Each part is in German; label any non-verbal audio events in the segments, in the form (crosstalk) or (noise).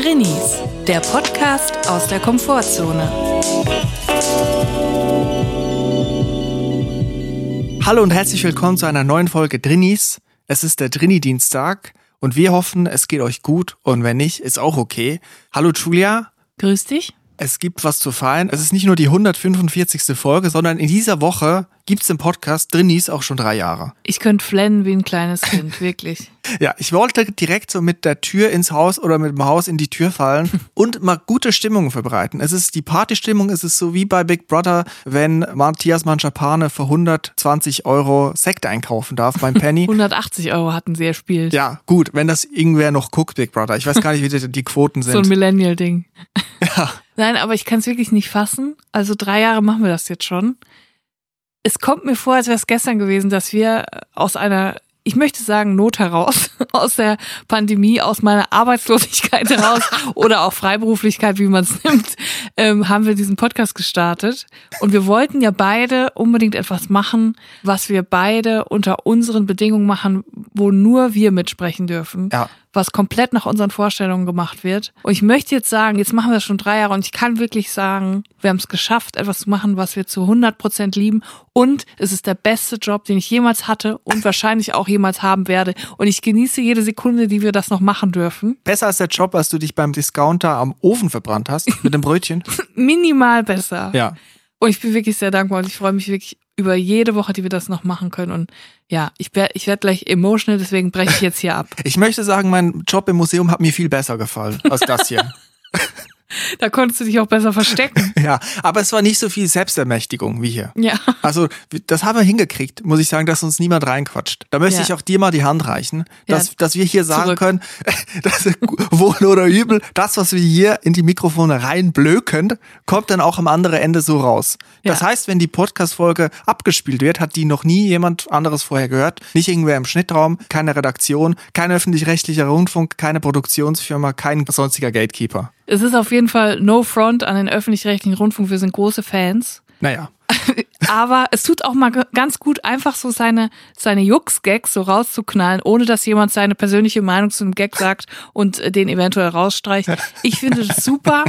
Drinnies, der Podcast aus der Komfortzone. Hallo und herzlich willkommen zu einer neuen Folge Drinnies. Es ist der Drini-Dienstag und wir hoffen, es geht euch gut und wenn nicht, ist auch okay. Hallo Julia. Grüß dich. Es gibt was zu feiern. Es ist nicht nur die 145. Folge, sondern in dieser Woche gibt es im Podcast Drinnies auch schon drei Jahre. Ich könnte flennen wie ein kleines Kind, (laughs) wirklich. Ja, ich wollte direkt so mit der Tür ins Haus oder mit dem Haus in die Tür fallen (laughs) und mal gute Stimmung verbreiten. Es ist die Partystimmung, es ist so wie bei Big Brother, wenn Matthias Manschapane für 120 Euro Sekt einkaufen darf beim Penny. (laughs) 180 Euro hatten sie erspielt. Ja, gut, wenn das irgendwer noch guckt, Big Brother. Ich weiß gar nicht, wie die, die Quoten sind. So ein Millennial-Ding. Ja. Nein, aber ich kann es wirklich nicht fassen. Also drei Jahre machen wir das jetzt schon. Es kommt mir vor, als wäre es gestern gewesen, dass wir aus einer, ich möchte sagen, Not heraus, (laughs) aus der Pandemie, aus meiner Arbeitslosigkeit (laughs) heraus oder auch Freiberuflichkeit, wie man es nimmt, ähm, haben wir diesen Podcast gestartet. Und wir wollten ja beide unbedingt etwas machen, was wir beide unter unseren Bedingungen machen, wo nur wir mitsprechen dürfen Ja. Was komplett nach unseren Vorstellungen gemacht wird. Und ich möchte jetzt sagen, jetzt machen wir das schon drei Jahre und ich kann wirklich sagen, wir haben es geschafft, etwas zu machen, was wir zu 100 Prozent lieben. Und es ist der beste Job, den ich jemals hatte und (laughs) wahrscheinlich auch jemals haben werde. Und ich genieße jede Sekunde, die wir das noch machen dürfen. Besser als der Job, als du dich beim Discounter am Ofen verbrannt hast mit dem Brötchen. (laughs) Minimal besser. Ja. Und ich bin wirklich sehr dankbar und ich freue mich wirklich über jede Woche, die wir das noch machen können. Und ja, ich werde ich werd gleich emotional, deswegen breche ich jetzt hier ab. Ich möchte sagen, mein Job im Museum hat mir viel besser gefallen als das hier. (laughs) Da konntest du dich auch besser verstecken. (laughs) ja, aber es war nicht so viel Selbstermächtigung wie hier. Ja. Also, das haben wir hingekriegt, muss ich sagen, dass uns niemand reinquatscht. Da möchte Ja. ich auch dir mal die Hand reichen, dass, Ja, dass wir hier sagen zurück. können, (laughs) dass wohl oder übel, das, was wir hier in die Mikrofone reinblöken, kommt dann auch am anderen Ende so raus. Das Ja. heißt, wenn die Podcast-Folge abgespielt wird, hat die noch nie jemand anderes vorher gehört. Nicht irgendwer im Schnittraum, keine Redaktion, kein öffentlich-rechtlicher Rundfunk, keine Produktionsfirma, kein sonstiger Gatekeeper. Es ist auf jeden Fall no front an den öffentlich-rechtlichen Rundfunk. Wir sind große Fans. Naja. (laughs) Aber es tut auch mal ganz gut, einfach so seine, seine Jux-Gags so rauszuknallen, ohne dass jemand seine persönliche Meinung zu einem Gag sagt und äh, den eventuell rausstreicht. Ich finde das super.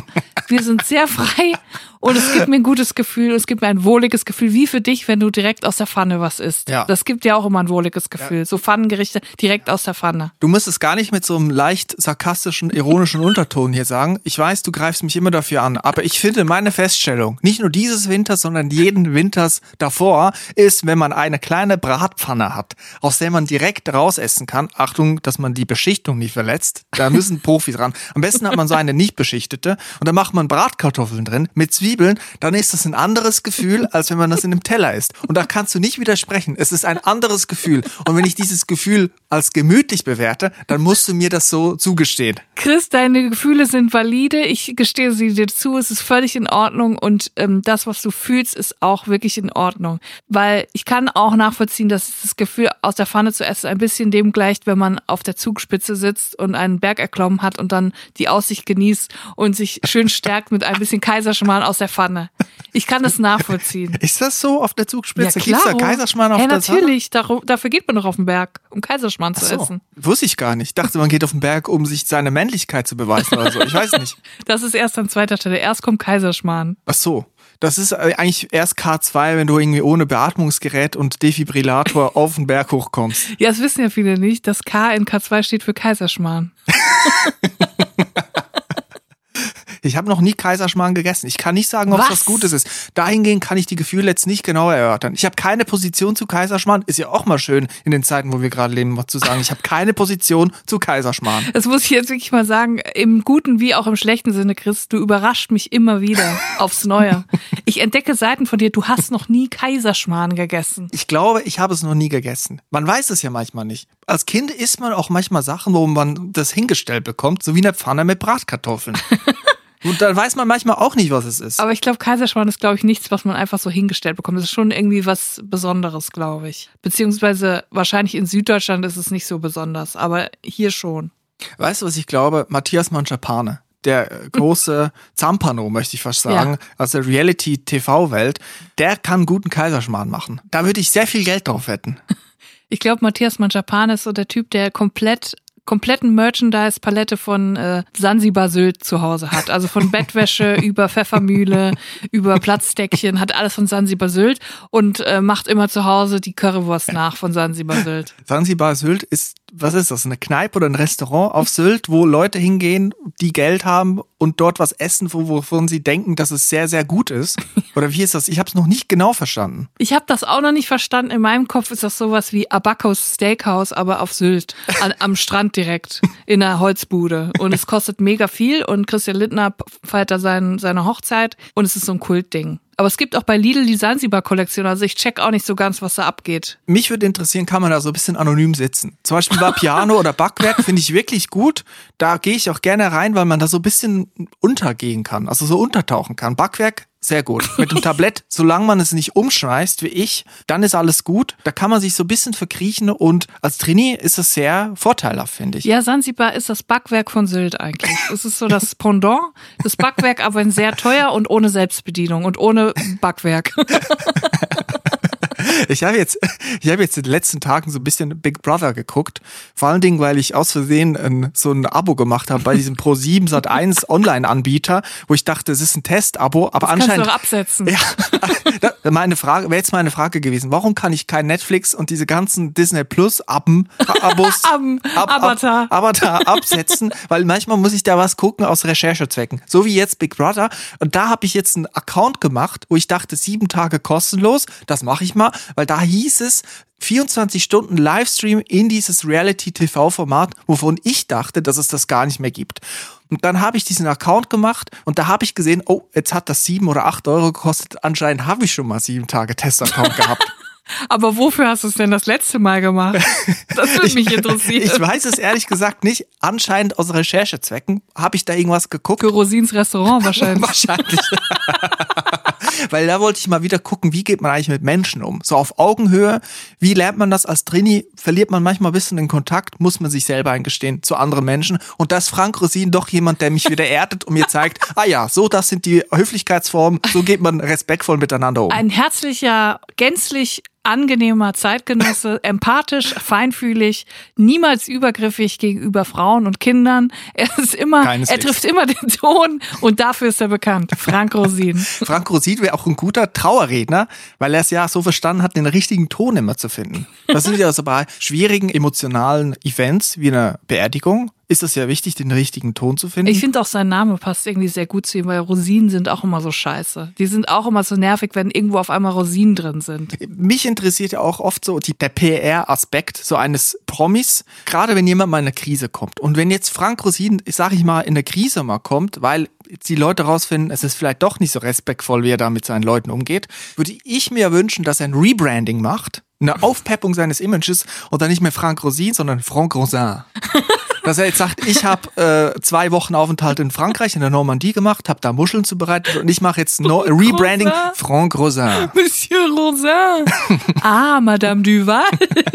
Wir sind sehr frei und es gibt mir ein gutes Gefühl. Es gibt mir ein wohliges Gefühl, wie für dich, wenn du direkt aus der Pfanne was isst. Ja. Das gibt dir auch immer ein wohliges Gefühl. So Pfannengerichte direkt aus der Pfanne. Du musst es gar nicht mit so einem leicht sarkastischen, ironischen Unterton hier sagen. Ich weiß, du greifst mich immer dafür an, aber ich finde meine Feststellung, nicht nur dieses Winters, sondern jeden Winters davor, ist, wenn man eine kleine Bratpfanne hat, aus der man direkt rausessen kann. Achtung, dass man die Beschichtung nicht verletzt. Da müssen (laughs) Profis ran. Am besten hat man so eine nicht beschichtete und da macht man Bratkartoffeln drin mit Zwiebeln. Dann ist das ein anderes Gefühl, als wenn man das in einem Teller isst. Und da kannst du nicht widersprechen. Es ist ein anderes Gefühl. Und wenn ich dieses Gefühl als gemütlich bewerte, dann musst du mir das so zugestehen. Chris, deine Gefühle sind valide. Ich gestehe sie dir zu. Es ist völlig in Ordnung und ähm, das, was du fühlst, ist auch wirklich in Ordnung. Weil ich kann auch nachvollziehen, dass das Gefühl, aus der Pfanne zu essen, ein bisschen dem gleicht, wenn man auf der Zugspitze sitzt und einen Berg erklommen hat und dann die Aussicht genießt und sich schön stärkt mit ein bisschen Kaiserschmarrn aus der Pfanne. Ich kann das nachvollziehen. Ist das so auf der Zugspitze? Da oh. Kaiserschmarrn auf ja, der Pfanne? natürlich. Daru- Dafür geht man doch auf den Berg, um Kaiserschmarrn zu So, essen. wusste ich gar nicht. Ich dachte, man geht auf den Berg, um sich seine Männlichkeit zu beweisen oder so. Ich weiß nicht. (laughs) Das ist erst an zweiter Stelle. Erst kommt Kaiserschmarrn. Ach so. Das ist äh, eigentlich erst K2, wenn du irgendwie ohne Beatmungsgerät und Defibrillator (laughs) auf den Berg hochkommst. Ja, das wissen ja viele nicht. Das K in K2 steht für Kaiserschmarrn. (laughs) Ich habe noch nie Kaiserschmarrn gegessen. Ich kann nicht sagen, ob es Was? was Gutes ist. Dahingehend kann ich die Gefühle jetzt nicht genau erörtern. Ich habe keine Position zu Kaiserschmarrn. Ist ja auch mal schön in den Zeiten, wo wir gerade leben, was zu sagen. Ich habe keine Position zu Kaiserschmarrn. Das muss ich jetzt wirklich mal sagen, im guten wie auch im schlechten Sinne, Chris, du überrascht mich immer wieder (laughs) aufs Neue. Ich entdecke Seiten von dir, du hast noch nie Kaiserschmarrn gegessen. Ich glaube, ich habe es noch nie gegessen. Man weiß es ja manchmal nicht. Als Kind isst man auch manchmal Sachen, wo man das hingestellt bekommt, so wie eine Pfanne mit Bratkartoffeln. (laughs) Und dann weiß man manchmal auch nicht, was es ist. Aber ich glaube, Kaiserschmarrn ist, glaube ich, nichts, was man einfach so hingestellt bekommt. Das ist schon irgendwie was Besonderes, glaube ich. Beziehungsweise wahrscheinlich in Süddeutschland ist es nicht so besonders, aber hier schon. Weißt du, was ich glaube? Matthias Manschapane, der große (laughs) Zampano, möchte ich fast sagen, aus der Reality-TV-Welt, der kann guten Kaiserschmarrn machen. Da würde ich sehr viel Geld drauf wetten. (laughs) Ich glaube, Matthias Manjapane ist so der Typ, der komplett kompletten Merchandise-Palette von äh, Sansibar Sylt zu Hause hat. Also von (laughs) Bettwäsche über Pfeffermühle, über Platzdeckchen, hat alles von Sansibar Sylt und äh, macht immer zu Hause die Currywurst (laughs) nach von Sansibar Sylt. Sansibar Sylt ist, was ist das, eine Kneipe oder ein Restaurant auf Sylt, wo Leute hingehen, die Geld haben und dort was essen, wovon sie denken, dass es sehr, sehr gut ist? (laughs) Oder wie ist das? Ich habe es noch nicht genau verstanden. Ich habe das auch noch nicht verstanden. In meinem Kopf ist das sowas wie Abacos Steakhouse, aber auf Sylt, an, am Strand direkt, in einer Holzbude. Und es kostet mega viel und Christian Lindner feiert da sein, seine Hochzeit und es ist so ein Kultding. Aber es gibt auch bei Lidl die Sansibar-Kollektion. Also ich check auch nicht so ganz, was da abgeht. Mich würde interessieren, kann man da so ein bisschen anonym sitzen? Zum Beispiel bei Piano oder Backwerk finde ich wirklich gut. Da gehe ich auch gerne rein, weil man da so ein bisschen untergehen kann, also so untertauchen kann. Backwerk sehr gut. (laughs) Mit dem Tablett, solange man es nicht umschmeißt wie ich, dann ist alles gut. Da kann man sich so ein bisschen verkriechen und als Trainee ist es sehr vorteilhaft, finde ich. Ja, Sansibar ist das Backwerk von Sylt eigentlich. Es ist so das Pendant, das Backwerk, aber in sehr teuer und ohne Selbstbedienung und ohne Backwerk. (laughs) Ich habe jetzt, ich habe jetzt in den letzten Tagen so ein bisschen Big Brother geguckt. Vor allen Dingen, weil ich aus Versehen ein, so ein Abo gemacht habe bei diesem Pro7 Sat1 Online-Anbieter, wo ich dachte, es ist ein Test-Abo, aber das anscheinend. Kannst du absetzen. Ja, (laughs) meine Frage, wäre jetzt meine Frage gewesen. Warum kann ich kein Netflix und diese ganzen Disney Plus Abben, Abos, (laughs) Ab, Avatar. Ab, Avatar absetzen? Weil manchmal muss ich da was gucken aus Recherchezwecken. So wie jetzt Big Brother. Und da habe ich jetzt einen Account gemacht, wo ich dachte, sieben Tage kostenlos. Das mache ich mal weil da hieß es 24 Stunden Livestream in dieses Reality-TV-Format, wovon ich dachte, dass es das gar nicht mehr gibt. Und dann habe ich diesen Account gemacht und da habe ich gesehen, oh, jetzt hat das sieben oder acht Euro gekostet. Anscheinend habe ich schon mal sieben Tage Test-Account gehabt. (laughs) Aber wofür hast du es denn das letzte Mal gemacht? Das würde (laughs) mich interessieren. Ich, weiß es ehrlich gesagt nicht. Anscheinend aus Recherchezwecken habe ich da irgendwas geguckt. Für Rosins Restaurant wahrscheinlich. (laughs) wahrscheinlich. Weil da wollte ich mal wieder gucken, wie geht man eigentlich mit Menschen um? So auf Augenhöhe. Wie lernt man das als Trainee? Verliert man manchmal ein bisschen den Kontakt? Muss man sich selber eingestehen zu anderen Menschen? Und da ist Frank Rosin doch jemand, der mich wieder erdet und mir zeigt, (laughs) ah ja, so das sind die Höflichkeitsformen. So geht man respektvoll miteinander um. Ein herzlicher, gänzlich angenehmer Zeitgenosse, (laughs) empathisch, feinfühlig, niemals übergriffig gegenüber Frauen und Kindern. Er ist immer, Keineswegs. er trifft immer den Ton und dafür ist er bekannt. Frank Rosin. (laughs) Frank Rosin wäre auch ein guter Trauerredner, weil er es ja so verstanden hat, den richtigen Ton immer zu finden. Das sind ja so bei schwierigen emotionalen Events wie einer Beerdigung ist es ja wichtig, den richtigen Ton zu finden. Ich finde auch sein Name passt irgendwie sehr gut zu ihm, weil Rosinen sind auch immer so scheiße. Die sind auch immer so nervig, wenn irgendwo auf einmal Rosinen drin sind. Mich interessiert ja auch oft so die, der PR-Aspekt so eines Promis, gerade wenn jemand mal in eine Krise kommt. Und wenn jetzt Frank Rosin, sag ich mal, in eine Krise mal kommt, weil die Leute rausfinden, es ist vielleicht doch nicht so respektvoll, wie er da mit seinen Leuten umgeht, würde ich mir wünschen, dass er ein Rebranding macht, eine Aufpeppung seines Images und dann nicht mehr Frank Rosin, sondern Franck Rosin. (laughs) Dass er jetzt sagt, ich habe äh, zwei Wochen Aufenthalt in Frankreich, in der Normandie gemacht, habe da Muscheln zubereitet und ich mache jetzt no Rebranding Rosin. Franck Rosin. (laughs) Monsieur Rosin. ah, Madame Duval.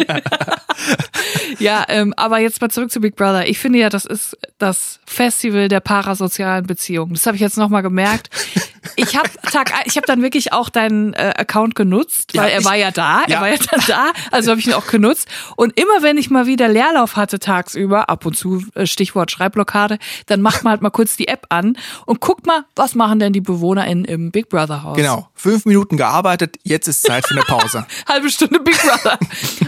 (laughs) ja, ähm, aber jetzt mal zurück zu Big Brother. Ich finde ja, das ist das Festival der parasozialen Beziehungen. Das habe ich jetzt nochmal gemerkt. Ich habe Tag, ich habe dann wirklich auch deinen äh, Account genutzt, weil Ja, er ich- war ja da, er ja. war ja dann da, also habe ich ihn auch genutzt. Und immer wenn ich mal wieder Leerlauf hatte tagsüber, ab und zu äh, Stichwort Schreibblockade, dann macht man halt mal kurz die App an und guckt mal, was machen denn die BewohnerInnen im Big Brother Haus? Genau, fünf Minuten gearbeitet, jetzt ist Zeit für eine Pause. (laughs) halbe Stunde Big Brother.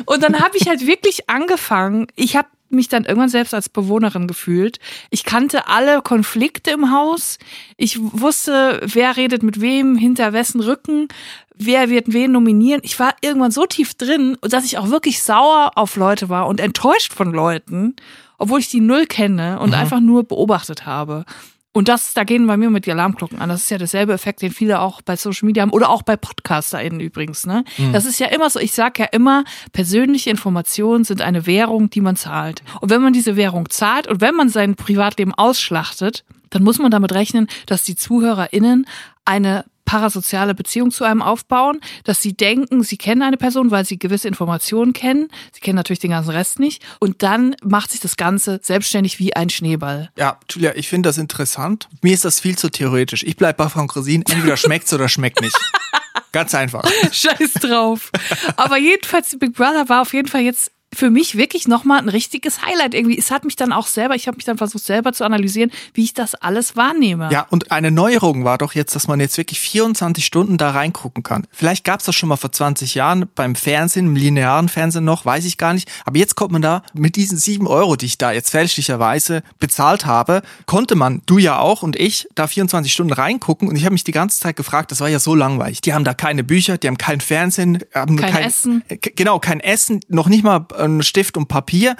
Und dann habe ich halt wirklich angefangen, ich habe mich dann irgendwann selbst als Bewohnerin gefühlt. Ich kannte alle Konflikte im Haus. Ich wusste, wer redet mit wem, hinter wessen Rücken, wer wird wen nominieren. Ich war irgendwann so tief drin, dass ich auch wirklich sauer auf Leute war und enttäuscht von Leuten, obwohl ich die null kenne und einfach nur beobachtet habe. Und das, da gehen bei mir mit die Alarmglocken an. Das ist ja derselbe Effekt, den viele auch bei Social Media haben oder auch bei PodcasterInnen übrigens. Ne? Das ist ja immer so, ich sage ja immer, persönliche Informationen sind eine Währung, die man zahlt. Und wenn man diese Währung zahlt und wenn man sein Privatleben ausschlachtet, dann muss man damit rechnen, dass die ZuhörerInnen eine parasoziale Beziehung zu einem aufbauen, dass sie denken, sie kennen eine Person, weil sie gewisse Informationen kennen. Sie kennen natürlich den ganzen Rest nicht. Und dann macht sich das Ganze selbstständig wie ein Schneeball. Ja, Julia, ich finde das interessant. Mir ist das viel zu theoretisch. Ich bleib bei Frank Rosin, entweder schmeckt's oder schmeckt nicht. (laughs) Ganz einfach. Scheiß drauf. Aber jedenfalls, Big Brother war auf jeden Fall jetzt für mich wirklich nochmal ein richtiges Highlight irgendwie. Es hat mich dann auch selber, ich habe mich dann versucht selber zu analysieren, wie ich das alles wahrnehme. Ja, und eine Neuerung war doch jetzt, dass man jetzt wirklich 24 Stunden da reingucken kann. Vielleicht gab es das schon mal vor 20 Jahren beim Fernsehen, im linearen Fernsehen noch, weiß ich gar nicht. Aber jetzt kommt man da mit diesen 7 Euro, die ich da jetzt fälschlicherweise bezahlt habe, konnte man, du ja auch und ich, da 24 Stunden reingucken. Und ich habe mich die ganze Zeit gefragt, das war ja so langweilig. Die haben da keine Bücher, die haben kein Fernsehen, haben kein, kein Essen. Genau, kein Essen, noch nicht mal ein Stift und Papier.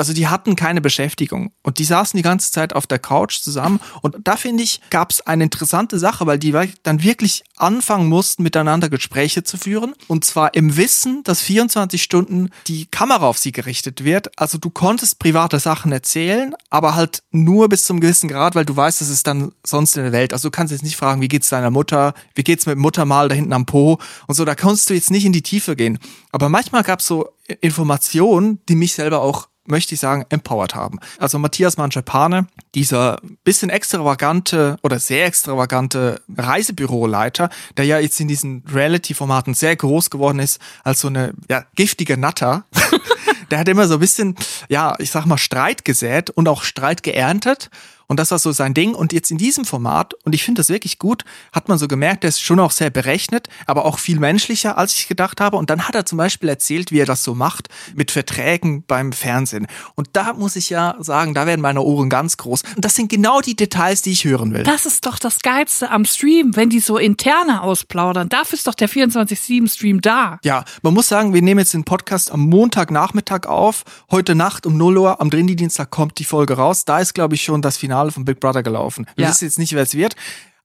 Also die hatten keine Beschäftigung und die saßen die ganze Zeit auf der Couch zusammen und da finde ich, gab es eine interessante Sache, weil die dann wirklich anfangen mussten, miteinander Gespräche zu führen und zwar im Wissen, dass 24 Stunden die Kamera auf sie gerichtet wird. Also du konntest private Sachen erzählen, aber halt nur bis zum gewissen Grad, weil du weißt, das ist dann sonst in der Welt. Also du kannst jetzt nicht fragen, wie geht's deiner Mutter, wie geht's mit Muttermal da hinten am Po und so, da kannst du jetzt nicht in die Tiefe gehen. Aber manchmal gab es so Informationen, die mich selber auch möchte ich sagen, empowered haben. Also Matthias Manschapane, dieser bisschen extravagante oder sehr extravagante Reisebüroleiter, der ja jetzt in diesen Reality-Formaten sehr groß geworden ist, als so eine ja, giftige Natter. (laughs) der hat immer so ein bisschen, ja, ich sag mal, Streit gesät und auch Streit geerntet. Und das war so sein Ding. Und jetzt in diesem Format, und ich finde das wirklich gut, hat man so gemerkt, der ist schon auch sehr berechnet, aber auch viel menschlicher, als ich gedacht habe. Und dann hat er zum Beispiel erzählt, wie er das so macht mit Verträgen beim Fernsehen. Und da muss ich ja sagen, da werden meine Ohren ganz groß. Und das sind genau die Details, die ich hören will. Das ist doch das Geilste am Stream, wenn die so interne ausplaudern. Dafür ist doch der 24-7-Stream da. Ja, man muss sagen, wir nehmen jetzt den Podcast am Montagnachmittag auf. Heute Nacht um 0 Uhr, am Drindy-Dienstag kommt die Folge raus. Da ist, glaube ich, schon das Finale Finale von Big Brother gelaufen. Wir ja. wissen jetzt nicht, wer es wird.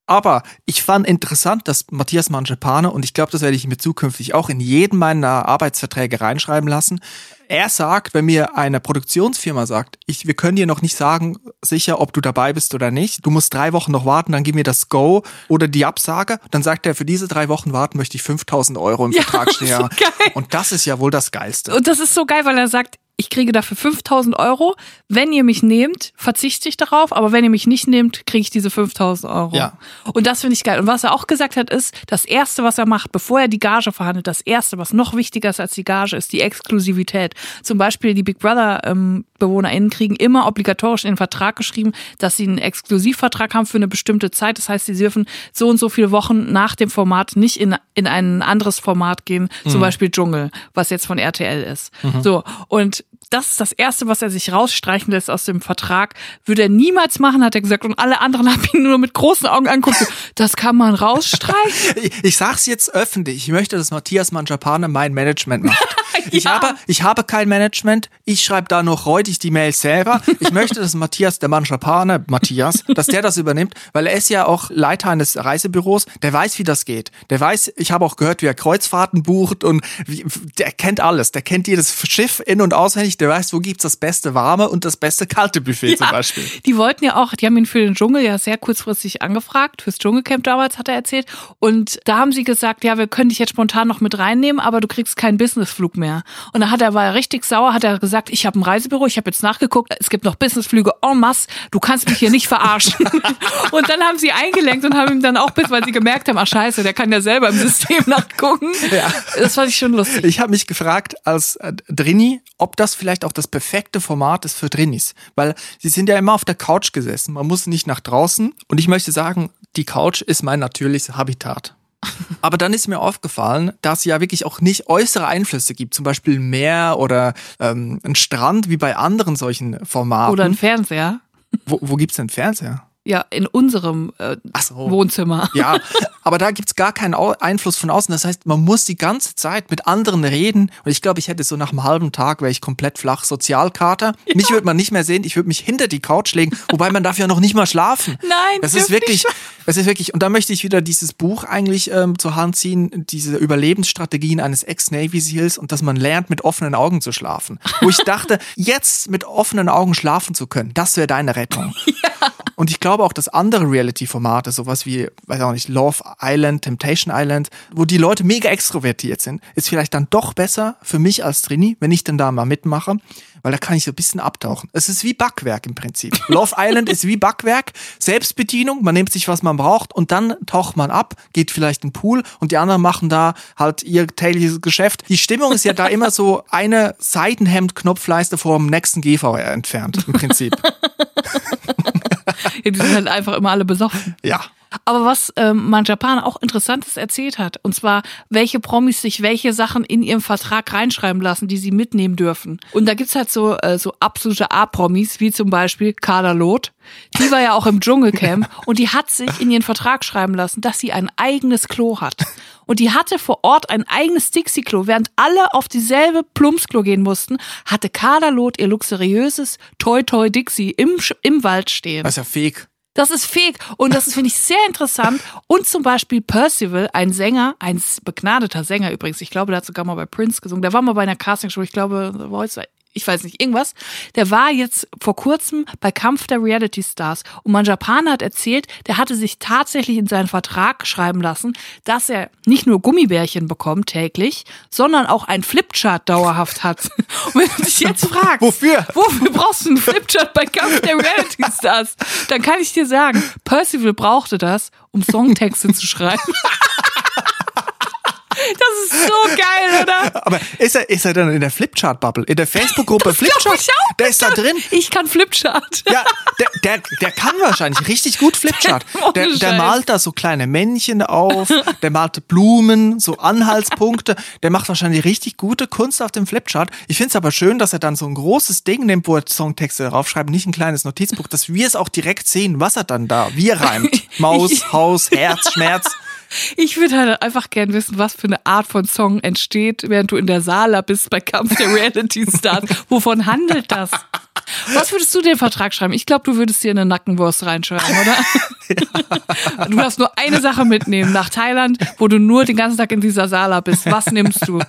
Aber ich fand interessant, dass Matthias Manschepane, und ich glaube, das werde ich mir zukünftig auch in jeden meiner Arbeitsverträge reinschreiben lassen. Er sagt, wenn mir eine Produktionsfirma sagt, ich, wir können dir noch nicht sagen, sicher, ob du dabei bist oder nicht. Du musst drei Wochen noch warten, dann gib mir das Go oder die Absage. Dann sagt er, für diese drei Wochen warten möchte ich 5000 Euro im ja, Vertrag stehen. (laughs) Und das ist ja wohl das Geilste. Und das ist so geil, weil er sagt, ich kriege dafür 5000 Euro. Wenn ihr mich nehmt, verzichte ich darauf, aber wenn ihr mich nicht nehmt, kriege ich diese 5000 Euro. Ja. Und das finde ich geil. Und was er auch gesagt hat, ist, das Erste, was er macht, bevor er die Gage verhandelt, das Erste, was noch wichtiger ist als die Gage, ist die Exklusivität. Zum Beispiel die Big Brother ähm, BewohnerInnen kriegen immer obligatorisch in den Vertrag geschrieben, dass sie einen Exklusivvertrag haben für eine bestimmte Zeit. Das heißt, sie dürfen so und so viele Wochen nach dem Format nicht in, in ein anderes Format gehen, zum mhm. Beispiel Dschungel, was jetzt von RTL ist. Mhm. So. Und das ist das Erste, was er sich rausstreichen lässt aus dem Vertrag. Würde er niemals machen, hat er gesagt. Und alle anderen (laughs) haben ihn nur mit großen Augen anguckt. Das kann man rausstreichen. (laughs) ich, ich sag's jetzt öffentlich. Ich möchte, dass Matthias Manjapane mein Management macht. (laughs) Ich, ja. habe, ich habe kein Management. Ich schreibe da noch räudig die Mails selber. Ich möchte, dass Matthias, der Manjapane, Matthias, dass der das übernimmt, weil er ist ja auch Leiter eines Reisebüros. Der weiß, wie das geht. Der weiß, ich habe auch gehört, wie er Kreuzfahrten bucht und wie, der kennt alles. Der kennt jedes Schiff in- und auswendig der weiß, wo gibt's das beste warme und das beste kalte Buffet ja, zum Beispiel. Die wollten ja auch, die haben ihn für den Dschungel ja sehr kurzfristig angefragt, fürs Dschungelcamp damals, hat er erzählt. Und da haben sie gesagt, ja, wir können dich jetzt spontan noch mit reinnehmen, aber du kriegst keinen Businessflug mehr. Und da hat er, war er richtig sauer, hat er gesagt, ich habe ein Reisebüro, ich habe jetzt nachgeguckt, es gibt noch Businessflüge en masse, du kannst mich hier nicht verarschen. (laughs) und dann haben sie eingelenkt und haben ihm dann auch bis, weil sie gemerkt haben, ach scheiße, der kann ja selber im System (laughs) nachgucken. Ja. Das fand ich schon lustig. Ich habe mich gefragt als äh, Drini, ob das vielleicht auch das perfekte Format ist für Drinis. Weil sie sind ja immer auf der Couch gesessen. Man muss nicht nach draußen. Und ich möchte sagen, die Couch ist mein natürliches Habitat. (laughs) Aber dann ist mir aufgefallen, dass es ja wirklich auch nicht äußere Einflüsse gibt, zum Beispiel Meer oder ähm, ein Strand wie bei anderen solchen Formaten. Oder ein Fernseher. Wo, wo gibt's denn Fernseher? Ja, in unserem äh, so. Wohnzimmer. Ja, aber da gibt's gar keinen Einfluss von außen. Das heißt, man muss die ganze Zeit mit anderen reden. Und ich glaube, ich hätte so nach einem halben Tag, wäre ich komplett flach, Sozialkater. Ja. Mich würde man nicht mehr sehen. Ich würde mich hinter die Couch legen. Wobei man darf ja noch nicht mal schlafen. (laughs) Nein, das ist wirklich, das ist wirklich. Und da möchte ich wieder dieses Buch eigentlich ähm, zur Hand ziehen, diese Überlebensstrategien eines Ex-Navy Seals und dass man lernt, mit offenen Augen zu schlafen. Wo ich dachte, (laughs) jetzt mit offenen Augen schlafen zu können, das wäre deine Rettung. Ja. Und ich glaube auch, dass andere Reality-Formate, sowas wie, weiß auch nicht, Love Island, Temptation Island, wo die Leute mega extrovertiert sind, ist vielleicht dann doch besser für mich als Trini, wenn ich denn da mal mitmache, weil da kann ich so ein bisschen abtauchen. Es ist wie Backwerk im Prinzip. (laughs) Love Island ist wie Backwerk, Selbstbedienung, man nimmt sich, was man braucht und dann taucht man ab, geht vielleicht in den Pool und die anderen machen da halt ihr tägliches Geschäft. Die Stimmung ist ja da immer so eine Seitenhemd-Knopfleiste vom nächsten GVR entfernt, im Prinzip. (laughs) Ja, die sind halt einfach immer alle besoffen. Ja. Aber was ähm, mein Japaner auch Interessantes erzählt hat, und zwar, welche Promis sich welche Sachen in ihrem Vertrag reinschreiben lassen, die sie mitnehmen dürfen. Und da gibt's halt so, äh, so absolute A-Promis, wie zum Beispiel Carla Loth. Die war ja auch im Dschungelcamp (laughs) und die hat sich in ihren Vertrag schreiben lassen, dass sie ein eigenes Klo hat. Und die hatte vor Ort ein eigenes Dixie-Klo. Während alle auf dieselbe Plumpsklo gehen mussten, hatte Carla Loth ihr luxuriöses Toy Toy Dixie im, im Wald stehen. Das ist ja fake. Das ist fake. Und das finde ich, sehr interessant. Und zum Beispiel Percival, ein Sänger, ein begnadeter Sänger übrigens. Ich glaube, der hat sogar mal bei Prince gesungen. Der war mal bei einer Castingshow. Ich glaube, The Voice, ich weiß nicht, irgendwas. Der war jetzt vor kurzem bei Kampf der Reality Stars. Und mein Japaner hat erzählt, der hatte sich tatsächlich in seinen Vertrag schreiben lassen, dass er nicht nur Gummibärchen bekommt täglich, sondern auch ein Flipchart dauerhaft hat. (laughs) Und wenn du dich jetzt fragst, Wofür? Wofür brauchst du einen Flipchart bei Kampf der Reality Stars? Dann kann ich dir sagen, Percival brauchte das, um Songtexte zu schreiben. (laughs) Das ist so geil, oder? Aber ist er, ist er dann in der Flipchart-Bubble? In der Facebook-Gruppe Flipchart? ich auch. Der ist da drin. Ich kann Flipchart. Ja, der, der, der kann wahrscheinlich richtig gut Flipchart. (laughs) Der, der malt da so kleine Männchen auf, der malt Blumen, so Anhaltspunkte. Der macht wahrscheinlich richtig gute Kunst auf dem Flipchart. Ich finde es aber schön, dass er dann so ein großes Ding nimmt, wo er Songtexte draufschreibt, nicht ein kleines Notizbuch, dass wir es auch direkt sehen, was er dann da, wie er reimt. (laughs) Maus, Haus, Herz, Schmerz. Ich würde halt einfach gern wissen, was für eine Art von Song entsteht, während du in der Sala bist bei Kampf der Reality Stars. (laughs) Wovon handelt das? Was würdest du den Vertrag schreiben? Ich glaube, du würdest dir eine Nackenwurst reinschreiben, oder? Du darfst nur eine Sache mitnehmen nach Thailand, wo du nur den ganzen Tag in dieser Sala bist. Was nimmst du?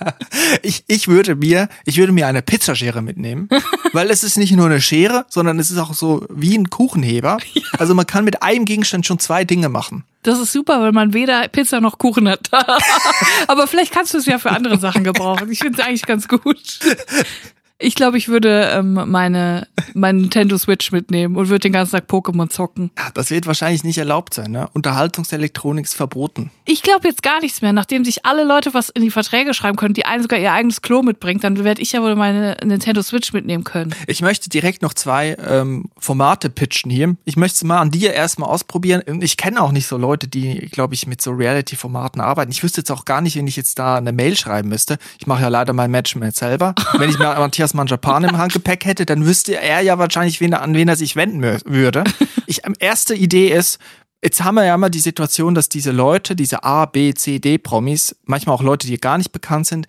Ich, ich würde mir, ich würde mir eine Pizzaschere mitnehmen, weil es ist nicht nur eine Schere, sondern es ist auch so wie ein Kuchenheber. Also man kann mit einem Gegenstand schon zwei Dinge machen. Das ist super, weil man weder Pizza noch Kuchen hat. (laughs) Aber vielleicht kannst du es ja für andere Sachen gebrauchen. Ich finde es eigentlich ganz gut. (laughs) Ich glaube, ich würde ähm, meine, mein Nintendo Switch mitnehmen und würde den ganzen Tag Pokémon zocken. Ja, das wird wahrscheinlich nicht erlaubt sein, ne? Unterhaltungselektronik ist verboten. Ich glaube jetzt gar nichts mehr. Nachdem sich alle Leute was in die Verträge schreiben können, die einen sogar ihr eigenes Klo mitbringt, dann werde ich ja wohl meine Nintendo Switch mitnehmen können. Ich möchte direkt noch zwei ähm, Formate pitchen hier. Ich möchte es mal an dir erstmal ausprobieren. Ich kenne auch nicht so Leute, die, glaube ich, mit so Reality-Formaten arbeiten. Ich wüsste jetzt auch gar nicht, wenn ich jetzt da eine Mail schreiben müsste. Ich mache ja leider mein Matchmate selber. Wenn ich mal (laughs) Matthias Manjapan im Handgepäck hätte, dann wüsste er ja wahrscheinlich, wen an wen er sich wenden würde. (laughs) Ich, ähm, erste Idee ist, Jetzt haben wir ja immer die Situation, dass diese Leute, diese A, B, C, D-Promis, manchmal auch Leute, die gar nicht bekannt sind,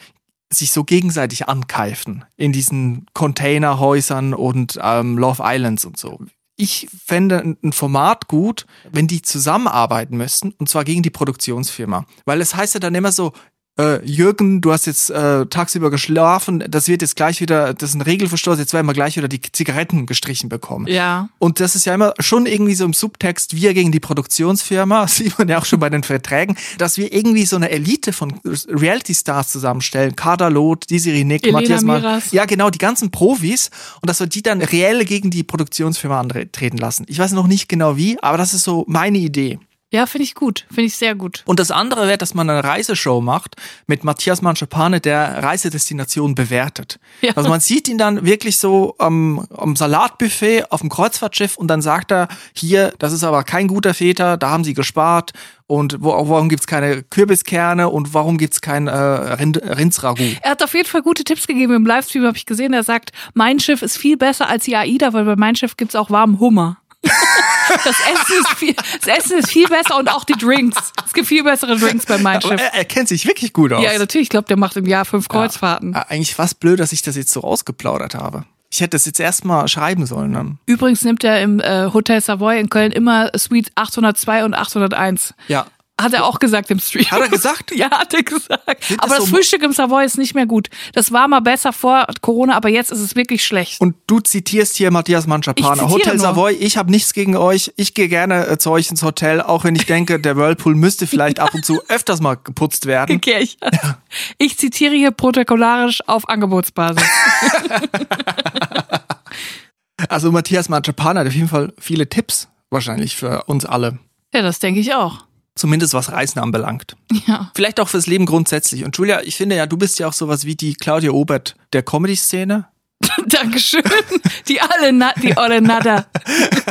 sich so gegenseitig ankeifen in diesen Containerhäusern und ähm, Love Islands und so. Ich fände ein ein Format gut, wenn die zusammenarbeiten müssten, und zwar gegen die Produktionsfirma. Weil es heißt ja dann immer so, äh, Jürgen, du hast jetzt äh, tagsüber geschlafen, das wird jetzt gleich wieder, das ist ein Regelverstoß, jetzt werden wir gleich wieder die Zigaretten gestrichen bekommen. Ja. Und das ist ja immer schon irgendwie so im Subtext, wir gegen die Produktionsfirma, (laughs) das sieht man ja auch schon bei den Verträgen, dass wir irgendwie so eine Elite von Reality-Stars zusammenstellen. Kader Loth, Desiree Nick, Elena Matthias Mann. Ja, genau, die ganzen Profis. Und dass wir die dann reell gegen die Produktionsfirma antreten lassen. Ich weiß noch nicht genau wie, aber das ist so meine Idee. Ja, finde ich gut. Finde ich sehr gut. Und das andere wäre, dass man eine Reiseshow macht mit Matthias Manschapane, der Reisedestination bewertet. Ja. Also man sieht ihn dann wirklich so am, am Salatbuffet auf dem Kreuzfahrtschiff und dann sagt er, hier, das ist aber kein guter Väter, da haben sie gespart und wo, warum gibt's keine Kürbiskerne und warum gibt's kein äh, Rind, Rindsragout? Er hat auf jeden Fall gute Tipps gegeben. Im Livestream habe ich gesehen, er sagt, mein Schiff ist viel besser als die AIDA, weil bei mein Schiff gibt's auch warmen Hummer. (laughs) Das Essen, ist viel, das Essen ist viel besser und auch die Drinks. Es gibt viel bessere Drinks bei mein Aber Schiff. er, er kennt sich wirklich gut aus. Ja, natürlich. Ich glaube, der macht im Jahr fünf Kreuzfahrten. Ja, Eigentlich fast blöd, dass ich das jetzt so rausgeplaudert habe. Ich hätte das jetzt erstmal schreiben sollen. Ne? Übrigens nimmt er im äh, Hotel Savoy in Köln immer Suite 802 und 801. Ja. Hat er auch gesagt im Stream. Hat er gesagt? (laughs) Ja, hat er gesagt. Sind aber das das so- Frühstück im Savoy ist nicht mehr gut. Das war mal besser vor Corona, aber jetzt ist es wirklich schlecht. Und du zitierst hier Matthias Manschapane. Ich Hotel nur. Savoy, ich habe nichts gegen euch. Ich gehe gerne äh, zu euch ins Hotel, auch wenn ich denke, der Whirlpool müsste vielleicht ab und zu (laughs) öfters mal geputzt werden. Kirchert. Ich zitiere hier protokollarisch auf Angebotsbasis. (laughs) Also Matthias Manschapane hat auf jeden Fall viele Tipps wahrscheinlich für uns alle. Ja, das denke ich auch. Zumindest was Reisen anbelangt. Ja. Vielleicht auch fürs Leben grundsätzlich. Und Julia, ich finde ja, du bist ja auch sowas wie die Claudia Obert der Comedy-Szene. (laughs) Dankeschön. Die alle, na, die olle Nada.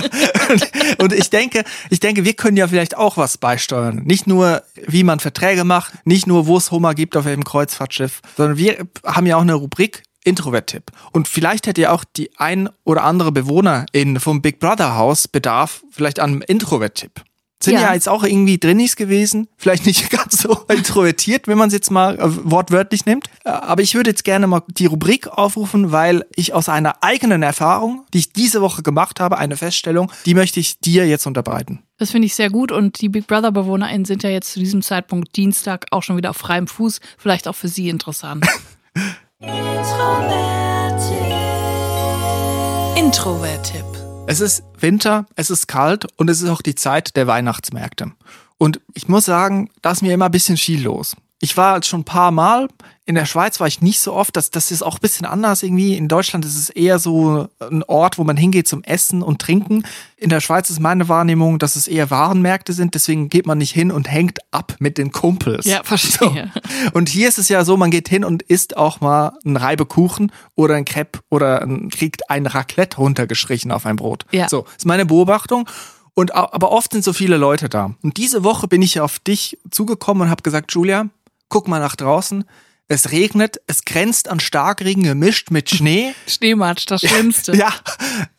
(laughs) Und ich denke, ich denke, wir können ja vielleicht auch was beisteuern. Nicht nur, wie man Verträge macht, nicht nur, wo es Hummer gibt auf welchem Kreuzfahrtschiff, sondern wir haben ja auch eine Rubrik Introvert-Tipp. Und vielleicht hätte ja auch die ein oder andere Bewohnerin vom Big Brother Haus Bedarf vielleicht an einem Introvert-Tipp. Sind ja. Ja. jetzt auch irgendwie Drinnis gewesen, vielleicht nicht (laughs) ganz so introvertiert, wenn man es jetzt mal äh, wortwörtlich nimmt. Äh, Aber ich würde jetzt gerne mal die Rubrik aufrufen, weil ich aus einer eigenen Erfahrung, die ich diese Woche gemacht habe, eine Feststellung, die möchte ich dir jetzt unterbreiten. Das finde ich sehr gut und die Big Brother BewohnerInnen sind ja jetzt zu diesem Zeitpunkt Dienstag auch schon wieder auf freiem Fuß. Vielleicht auch für sie interessant. (laughs) Introvert-Tipp. Es ist Winter, es ist kalt und es ist auch die Zeit der Weihnachtsmärkte. Und ich muss sagen, da ist mir immer ein bisschen viel los. Ich war schon ein paar Mal. In der Schweiz war ich nicht so oft. Das, das ist auch ein bisschen anders irgendwie. In Deutschland ist es eher so ein Ort, wo man hingeht zum Essen und Trinken. In der Schweiz ist meine Wahrnehmung, dass es eher Warenmärkte sind. Deswegen geht man nicht hin und hängt ab mit den Kumpels. Ja, verstehe. Und hier ist es ja so, man geht hin und isst auch mal einen Reibekuchen oder ein Crepe oder ein, kriegt ein Raclette runtergestrichen auf ein Brot. Ja. So, ist meine Beobachtung. Und, aber oft sind so viele Leute da. Und diese Woche bin ich auf dich zugekommen und habe gesagt, Julia, guck mal nach draußen. Es regnet, es grenzt an Starkregen gemischt mit Schnee. (laughs) Schneematsch, das Schlimmste. (laughs) Ja,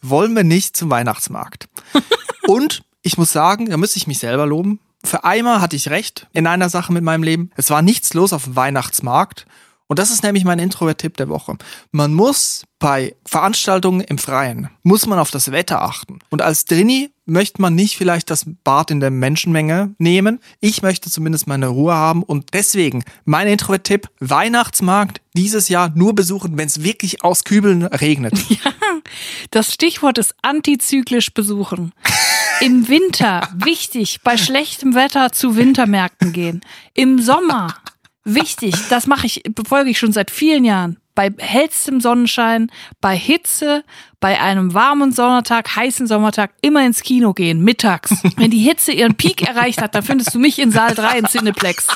wollen wir nicht zum Weihnachtsmarkt. (laughs) Und ich muss sagen, da müsste ich mich selber loben. Für einmal hatte ich recht in einer Sache mit meinem Leben. Es war nichts los auf dem Weihnachtsmarkt. Und das ist nämlich mein Introvert-Tipp der Woche. Man muss bei Veranstaltungen im Freien, muss man auf das Wetter achten. Und als Drini möchte man nicht vielleicht das Bad in der Menschenmenge nehmen. Ich möchte zumindest meine Ruhe haben. Und deswegen mein Introvert-Tipp, Weihnachtsmarkt dieses Jahr nur besuchen, wenn es wirklich aus Kübeln regnet. (laughs) Das Stichwort ist antizyklisch besuchen. Im Winter wichtig, bei schlechtem Wetter zu Wintermärkten gehen. Im Sommer wichtig, das mache ich, befolge ich schon seit vielen Jahren. Bei hellstem Sonnenschein, bei Hitze, bei einem warmen Sommertag, heißen Sommertag immer ins Kino gehen, mittags. (laughs) Wenn die Hitze ihren Peak erreicht hat, dann findest du mich in Saal 3 in Cineplex.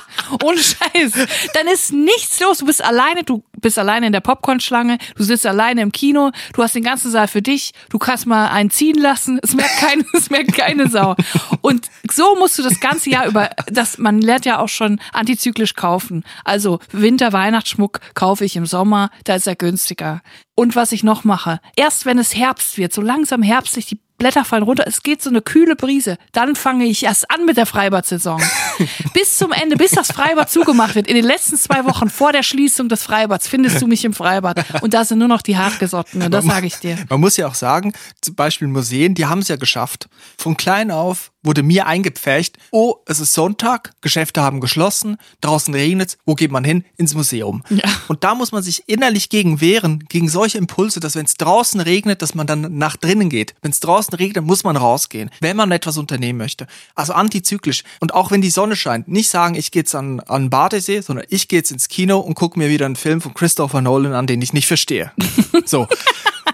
Ohne Scheiß. Dann ist nichts los. Du bist alleine, du bist alleine in der Popcornschlange, du sitzt alleine im Kino, du hast den ganzen Saal für dich, du kannst mal einen ziehen lassen, es merkt keine, (laughs) es merkt keine Sau. Und so musst du das ganze Jahr über, das, man lernt ja auch schon antizyklisch kaufen. Also Winter, Weihnachtsschmuck kaufe ich im Sommer, da ist er günstiger. Und was ich noch mache, erst wenn es Herbst wird, so langsam herbstlich, die Blätter fallen runter, es geht so eine kühle Brise, dann fange ich erst an mit der Freibad-Saison. (laughs) bis zum Ende, bis das Freibad zugemacht wird, in den letzten zwei Wochen vor der Schließung des Freibads, findest du mich im Freibad. Und da sind nur noch die Hartgesottenen, das sage ich dir. Man muss ja auch sagen, zum Beispiel Museen, die haben es ja geschafft. Von klein auf wurde mir eingepfercht, oh, es ist Sonntag, Geschäfte haben geschlossen, draußen regnet wo geht man hin? Ins Museum. Ja. Und da muss man sich innerlich gegen wehren, gegen solche Impulse, dass wenn es draußen regnet, dass man dann nach drinnen geht. Wenn es draußen regnet, muss man rausgehen, wenn man etwas unternehmen möchte. Also antizyklisch. Und auch wenn die Sonne scheint, nicht sagen, ich gehe jetzt an, an den Badesee, sondern ich gehe jetzt ins Kino und gucke mir wieder einen Film von Christopher Nolan an, den ich nicht verstehe. So. (laughs)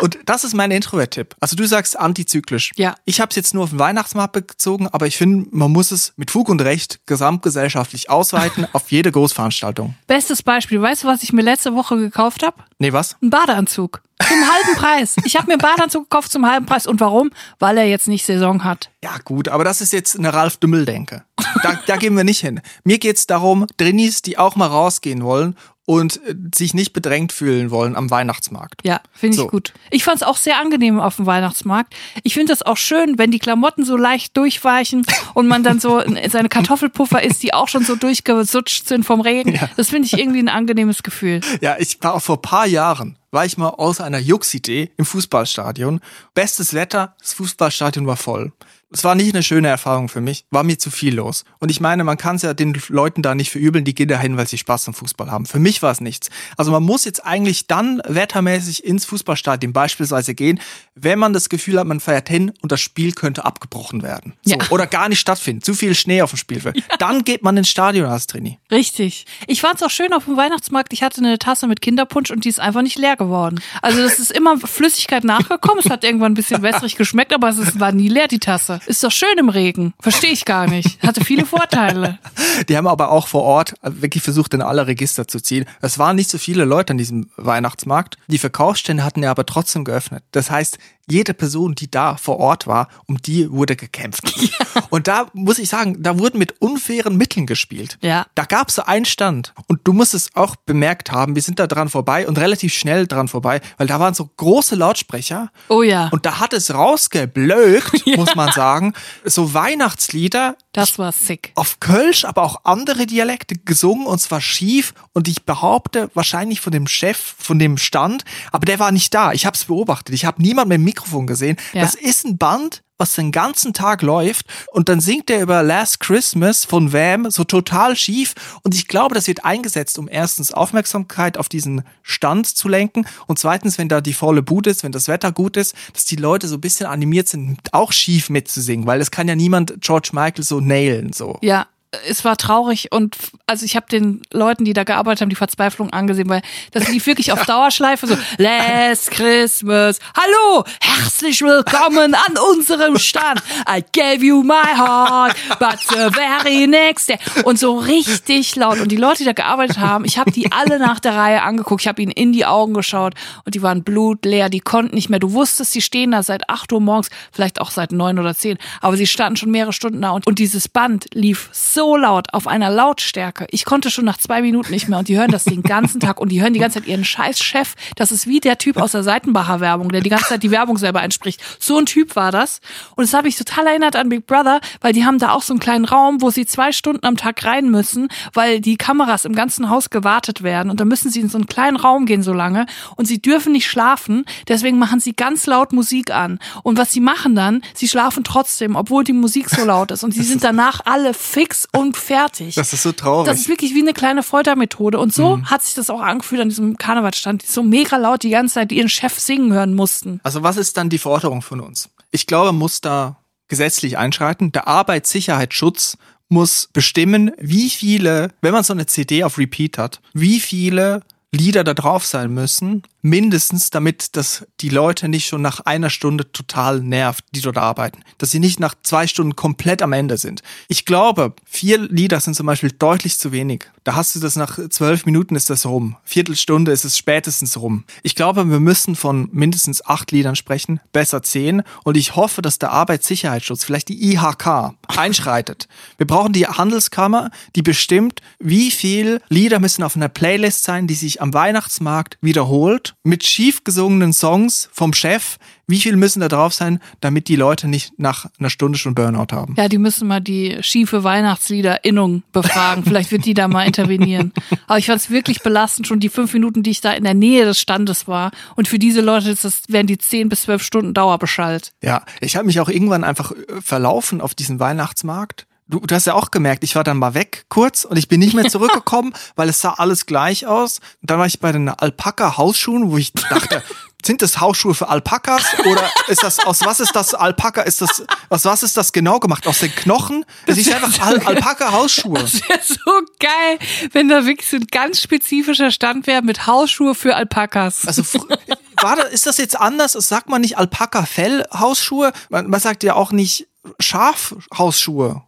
Und das ist mein Introvert-Tipp. Also du sagst antizyklisch. Ja. Ich habe es jetzt nur auf den Weihnachtsmarkt bezogen, aber ich finde, man muss es mit Fug und Recht gesamtgesellschaftlich ausweiten (laughs) auf jede Großveranstaltung. Bestes Beispiel, weißt du, was ich mir letzte Woche gekauft habe? Nee, was? Ein Badeanzug. Zum halben Preis. Ich habe mir einen Badeanzug gekauft zum halben Preis. Und warum? Weil er jetzt nicht Saison hat. Ja gut, aber das ist jetzt eine Ralf Dümmel-Denke. Da, da gehen wir nicht hin. Mir geht's darum, Drinnis, die auch mal rausgehen wollen und äh, sich nicht bedrängt fühlen wollen am Weihnachtsmarkt. Ja, finde ich So. gut. Ich fand es auch sehr angenehm auf dem Weihnachtsmarkt. Ich finde das auch schön, wenn die Klamotten so leicht durchweichen und man dann so seine Kartoffelpuffer isst, die auch schon so durchgesutscht sind vom Regen. Das finde ich irgendwie ein angenehmes Gefühl. Ja, ich war auch vor paar Jahren, war ich mal aus einer Jux-Idee im Fußballstadion. Bestes Wetter, das Fußballstadion war voll. Es war nicht eine schöne Erfahrung für mich, war mir zu viel los. Und ich meine, man kann es ja den Leuten da nicht verübeln, die gehen dahin, weil sie Spaß am Fußball haben. Für mich war es nichts. Also man muss jetzt eigentlich dann wettermäßig ins Fußballstadion beispielsweise gehen, wenn man das Gefühl hat, man fährt hin und das Spiel könnte abgebrochen werden. So. Ja. Oder gar nicht stattfinden. Zu viel Schnee auf dem Spielfeld. Dann geht man ins Stadion als Traini. Richtig. Ich fand es auch schön auf dem Weihnachtsmarkt. Ich hatte eine Tasse mit Kinderpunsch und die ist einfach nicht leer geworden. Also das ist immer Flüssigkeit nachgekommen. Es hat irgendwann ein bisschen wässrig geschmeckt, aber es war nie leer, die Tasse. Ist doch schön im Regen. Verstehe ich gar nicht. Hatte viele Vorteile. (laughs) Die haben aber auch vor Ort wirklich versucht, in alle Register zu ziehen. Es waren nicht so viele Leute an diesem Weihnachtsmarkt. Die Verkaufsstände hatten ja aber trotzdem geöffnet. Das heißt, jede Person, die da vor Ort war, um die wurde gekämpft. (laughs) Und da muss ich sagen, da wurden mit unfairen Mitteln gespielt. Ja. Da gab es so einen Stand. Und du musst es auch bemerkt haben, wir sind da dran vorbei und relativ schnell dran vorbei, weil da waren so große Lautsprecher. Oh ja. Und da hat es rausgeblökt, (laughs) muss man sagen, so Weihnachtslieder, Das war sick. auf Kölsch, aber auch andere Dialekte gesungen und zwar schief und ich behaupte wahrscheinlich von dem Chef von dem Stand, aber der war nicht da. Ich habe es beobachtet. Ich habe niemand mit dem Mikrofon gesehen. Ja. Das ist ein Band, was den ganzen Tag läuft und dann singt er über Last Christmas von Wham so total schief und ich glaube, das wird eingesetzt, um erstens Aufmerksamkeit auf diesen Stand zu lenken und zweitens, wenn da die volle Bude ist, wenn das Wetter gut ist, dass die Leute so ein bisschen animiert sind, auch schief mitzusingen, weil es kann ja niemand George Michael so nailen so. Ja, es war traurig und also ich habe den Leuten, die da gearbeitet haben, die Verzweiflung angesehen, weil das lief wirklich auf Dauerschleife so Last Christmas. Hallo, herzlich willkommen an unserem Stand. I gave you my heart, but the very next day und so richtig laut und die Leute, die da gearbeitet haben, ich habe die alle nach der Reihe angeguckt, ich habe ihnen in die Augen geschaut und die waren blutleer, die konnten nicht mehr. Du wusstest, sie stehen da seit 8 Uhr morgens, vielleicht auch seit 9 oder 10, aber sie standen schon mehrere Stunden da und, und dieses Band lief so laut auf einer Lautstärke. Ich konnte schon nach zwei Minuten nicht mehr und die hören das den ganzen Tag und die hören die ganze Zeit ihren scheiß Chef. Das ist wie der Typ aus der Seitenbacher Werbung, der die ganze Zeit die Werbung selber einspricht. So ein Typ war das. Und das habe ich total erinnert an Big Brother, weil die haben da auch so einen kleinen Raum, wo sie zwei Stunden am Tag rein müssen, weil die Kameras im ganzen Haus gewartet werden. Und da müssen sie in so einen kleinen Raum gehen so lange und sie dürfen nicht schlafen. Deswegen machen sie ganz laut Musik an. Und was sie machen dann, sie schlafen trotzdem, obwohl die Musik so laut ist. Und sie sind danach alle fix und fertig. Das ist so traurig. Das ist wirklich wie eine kleine Foltermethode. Und so hat sich das auch angefühlt an diesem Karnevalsstand, die so mega laut die ganze Zeit ihren Chef singen hören mussten. Also was ist dann die Forderung von uns? Ich glaube, man muss da gesetzlich einschreiten. Der Arbeitssicherheitsschutz muss bestimmen, wie viele, wenn man so eine CD auf Repeat hat, wie viele Lieder da drauf sein müssen, mindestens, damit das die Leute nicht schon nach einer Stunde total nervt, die dort arbeiten. Dass sie nicht nach zwei Stunden komplett am Ende sind. Ich glaube, vier Lieder sind zum Beispiel deutlich zu wenig. Da hast du das nach zwölf Minuten ist das rum. Viertelstunde ist es spätestens rum. Ich glaube, wir müssen von mindestens acht Liedern sprechen, besser zehn. Und ich hoffe, dass der Arbeitssicherheitsschutz, vielleicht die IHK, einschreitet. Wir brauchen die Handelskammer, die bestimmt, wie viel Lieder müssen auf einer Playlist sein, die sich am Weihnachtsmarkt wiederholt, mit schief gesungenen Songs vom Chef. Wie viel müssen da drauf sein, damit die Leute nicht nach einer Stunde schon Burnout haben? Ja, die müssen mal die schiefe Weihnachtslieder-Innung befragen. Vielleicht wird die da mal intervenieren. (laughs) Aber ich fand es wirklich belastend, schon die fünf Minuten, die ich da in der Nähe des Standes war. Und für diese Leute ist das, werden die zehn bis zwölf Stunden Dauerbeschallt. Ja, ich habe mich auch irgendwann einfach äh, verlaufen auf diesen Weihnachtsmarkt. Du, du hast ja auch gemerkt, ich war dann mal weg kurz und ich bin nicht mehr (laughs) zurückgekommen, weil es sah alles gleich aus. Und dann war ich bei den Alpaka-Hausschuhen, wo ich dachte, (laughs) sind das Hausschuhe für Alpakas oder ist das aus was ist das Alpaka? Ist das aus was ist das genau gemacht? Aus den Knochen? Das ist einfach Al Alpaka-Hausschuhe. Das wäre so geil, wenn da wirklich so ein ganz spezifischer Stand wäre mit Hausschuhe für Alpakas. Also war da, ist das jetzt anders? Das sagt man nicht Alpaka-Fell-Hausschuhe? Man, man sagt ja auch nicht Schaf-Hausschuhe.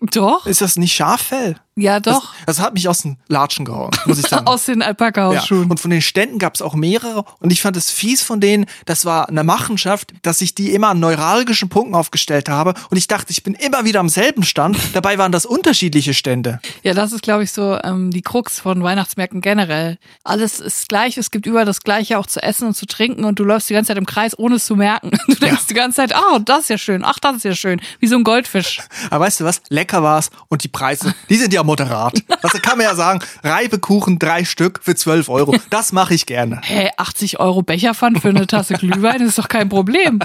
Doch? Ist das nicht Schaffell? Ja, doch. Das, das hat mich aus den Latschen gehauen, muss ich (laughs) sagen. Aus den ja. Alpaka-Hausschuhen. Und von den Ständen gab es auch mehrere und ich fand es fies von denen, das war eine Machenschaft, dass ich die immer an neuralgischen Punkten aufgestellt habe und ich dachte, ich bin immer wieder am selben Stand, dabei waren das unterschiedliche Stände. Ja, das ist, glaube ich, so ähm, die Krux von Weihnachtsmärkten generell. Alles ist gleich, es gibt überall das Gleiche auch zu essen und zu trinken und du läufst die ganze Zeit im Kreis, ohne es zu merken. (laughs) Du denkst die ganze Zeit, ah, das ist ja schön, ach, das ist ja schön, wie so ein Goldfisch. Aber weißt du was, lecker war's und die Preise, die sind ja moderat. Also kann man ja sagen, Reibekuchen drei Stück für 12 Euro. Das mache ich gerne. Hä, 80 Euro Becherpfand für eine Tasse Glühwein ist doch kein Problem.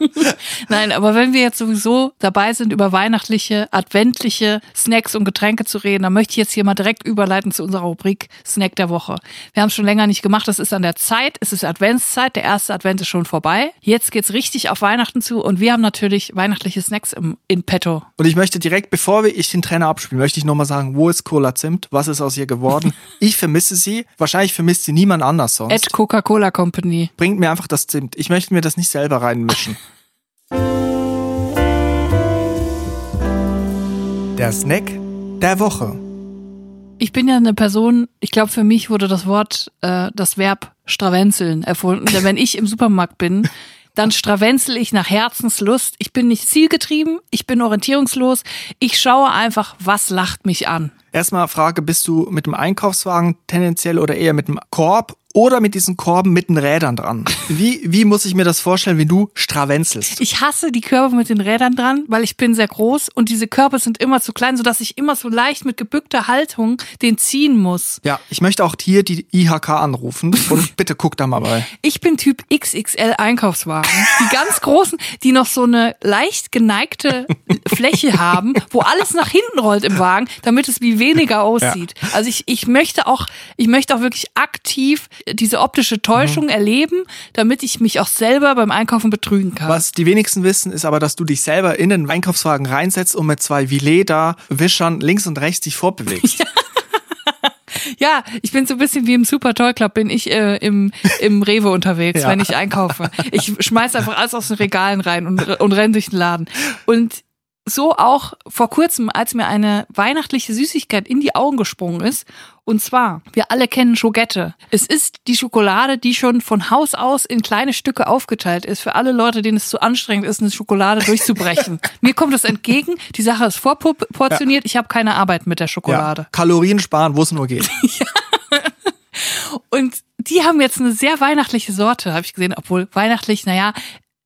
(laughs) Nein, aber wenn wir jetzt sowieso dabei sind, über weihnachtliche, adventliche Snacks und Getränke zu reden, dann möchte ich jetzt hier mal direkt überleiten zu unserer Rubrik Snack der Woche. Wir haben es schon länger nicht gemacht, das ist an der Zeit, es ist Adventszeit, der erste Advent ist schon vorbei. Jetzt geht's richtig auf Weihnachten zu und wir haben natürlich weihnachtliche Snacks im, in petto. Und ich möchte direkt, bevor ich den Trainer abspiele, möchte ich nochmal sagen, wo ist Cola Zimt? Was ist aus ihr geworden? (laughs) Ich vermisse sie. Wahrscheinlich vermisst sie niemand anders sonst. At Coca-Cola Company. Bringt mir einfach das Zimt. Ich möchte mir das nicht selber reinmischen. Der Snack der Woche. Ich bin ja eine Person, ich glaube, für mich wurde das Wort, äh, das Verb stravenzeln erfunden. Denn wenn ich im Supermarkt bin, dann stravenzel ich nach Herzenslust. Ich bin nicht zielgetrieben, ich bin orientierungslos. Ich schaue einfach, was lacht mich an. Erstmal Frage, bist du mit dem Einkaufswagen tendenziell oder eher mit dem Korb oder mit diesen Korben mit den Rädern dran. Wie, wie muss ich mir das vorstellen, wenn du stravenzelst? Ich hasse die Körbe mit den Rädern dran, weil ich bin sehr groß und diese Körbe sind immer zu klein, sodass ich immer so leicht mit gebückter Haltung den ziehen muss. Ja, ich möchte auch hier die IHK anrufen und (laughs) bitte guck da mal bei. Ich bin Typ XXL Einkaufswagen. Die ganz großen, die noch so eine leicht geneigte Fläche haben, wo alles nach hinten rollt im Wagen, damit es wie weniger aussieht. Ja. Also ich, ich möchte auch, ich möchte auch wirklich aktiv diese optische Täuschung mhm. erleben, damit ich mich auch selber beim Einkaufen betrügen kann. Was die wenigsten wissen, ist aber, dass du dich selber in den Einkaufswagen reinsetzt und mit zwei Vileda-Wischern links und rechts dich fortbewegst. (laughs) Ja, ich bin so ein bisschen wie im Super Toy Club, bin ich äh, im, im Rewe unterwegs, ja. wenn ich einkaufe. Ich schmeiß einfach alles aus den Regalen rein und, und renn durch den Laden. Und so auch vor kurzem, als mir eine weihnachtliche Süßigkeit in die Augen gesprungen ist. Und zwar, wir alle kennen Schogette. Es ist die Schokolade, die schon von Haus aus in kleine Stücke aufgeteilt ist. Für alle Leute, denen es zu anstrengend ist, eine Schokolade durchzubrechen. (laughs) Mir kommt das entgegen. Die Sache ist vorportioniert. Ja. Ich habe keine Arbeit mit der Schokolade. Ja. Kalorien sparen, wo es nur geht. (laughs) ja. Und die haben jetzt eine sehr weihnachtliche Sorte, habe ich gesehen. Obwohl weihnachtlich, naja,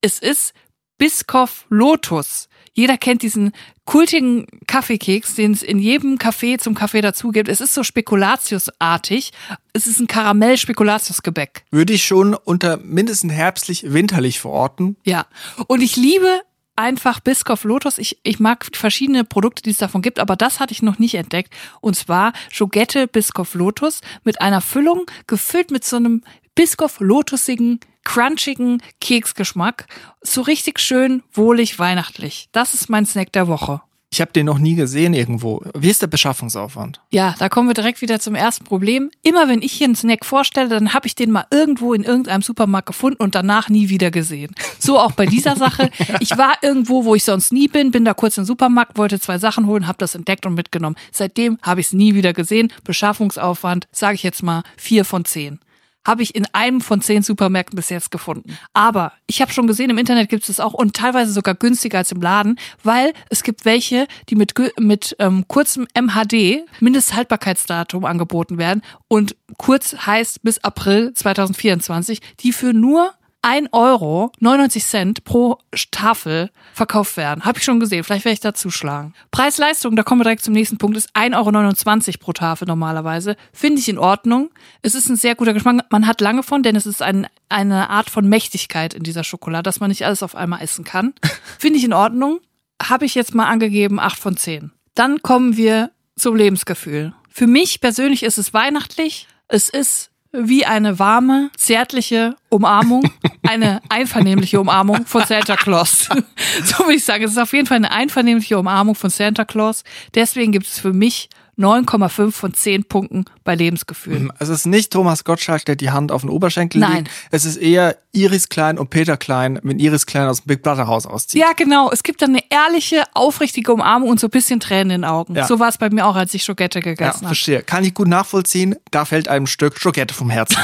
es ist Biscoff Lotus. Jeder kennt diesen kultigen Kaffeekeks, den es in jedem Kaffee zum Kaffee dazu gibt. Es ist so Spekulatiusartig. Es ist ein Karamell-Spekulatiusgebäck. Würde ich schon unter mindestens herbstlich, winterlich verorten. Ja. Und ich liebe einfach Biscoff Lotus. Ich, ich mag verschiedene Produkte, die es davon gibt, aber das hatte ich noch nicht entdeckt. Und zwar Schogette Biscoff Lotus mit einer Füllung gefüllt mit so einem Biscoff Lotusigen crunchigen Keksgeschmack. So richtig schön, wohlig, weihnachtlich. Das ist mein Snack der Woche. Ich habe den noch nie gesehen irgendwo. Wie ist der Beschaffungsaufwand? Ja, da kommen wir direkt wieder zum ersten Problem. Immer wenn ich hier einen Snack vorstelle, dann habe ich den mal irgendwo in irgendeinem Supermarkt gefunden und danach nie wieder gesehen. So auch bei dieser Sache. Ich war irgendwo, wo ich sonst nie bin, bin da kurz im Supermarkt, wollte zwei Sachen holen, habe das entdeckt und mitgenommen. Seitdem habe ich es nie wieder gesehen. Beschaffungsaufwand, sage ich jetzt mal, vier von zehn habe ich in einem von zehn Supermärkten bis jetzt gefunden. Aber ich habe schon gesehen, im Internet gibt es das auch und teilweise sogar günstiger als im Laden, weil es gibt welche, die mit, mit ähm, kurzem MHD, Mindesthaltbarkeitsdatum, angeboten werden. Und kurz heißt bis April 2024, die für nur 1 Euro 99 Cent pro Tafel verkauft werden. Habe ich schon gesehen. Vielleicht werde ich da zuschlagen. Preis-Leistung, da kommen wir direkt zum nächsten Punkt, ist 1,29 Euro pro Tafel normalerweise. Finde ich in Ordnung. Es ist ein sehr guter Geschmack. Man hat lange von, denn es ist ein, eine Art von Mächtigkeit in dieser Schokolade, dass man nicht alles auf einmal essen kann. (laughs) Finde ich in Ordnung. Habe ich jetzt mal angegeben, 8 von 10. Dann kommen wir zum Lebensgefühl. Für mich persönlich ist es weihnachtlich. Es ist wie eine warme, zärtliche Umarmung, (laughs) eine einvernehmliche Umarmung von Santa Claus. (laughs) so würde ich sagen, es ist auf jeden Fall eine einvernehmliche Umarmung von Santa Claus. Deswegen gibt es für mich 9,5 von 10 Punkten bei Lebensgefühl. Mhm. Es ist nicht Thomas Gottschalk, der die Hand auf den Oberschenkel Nein. legt. Es ist eher Iris Klein und Peter Klein, wenn Iris Klein aus dem Big Brother Haus auszieht. Ja, genau. Es gibt dann eine ehrliche, aufrichtige Umarmung und so ein bisschen Tränen in den Augen. Ja. So war es bei mir auch, als ich Schokette gegessen ja, habe. verstehe. Kann ich gut nachvollziehen. Da fällt einem ein Stück Schokette vom Herzen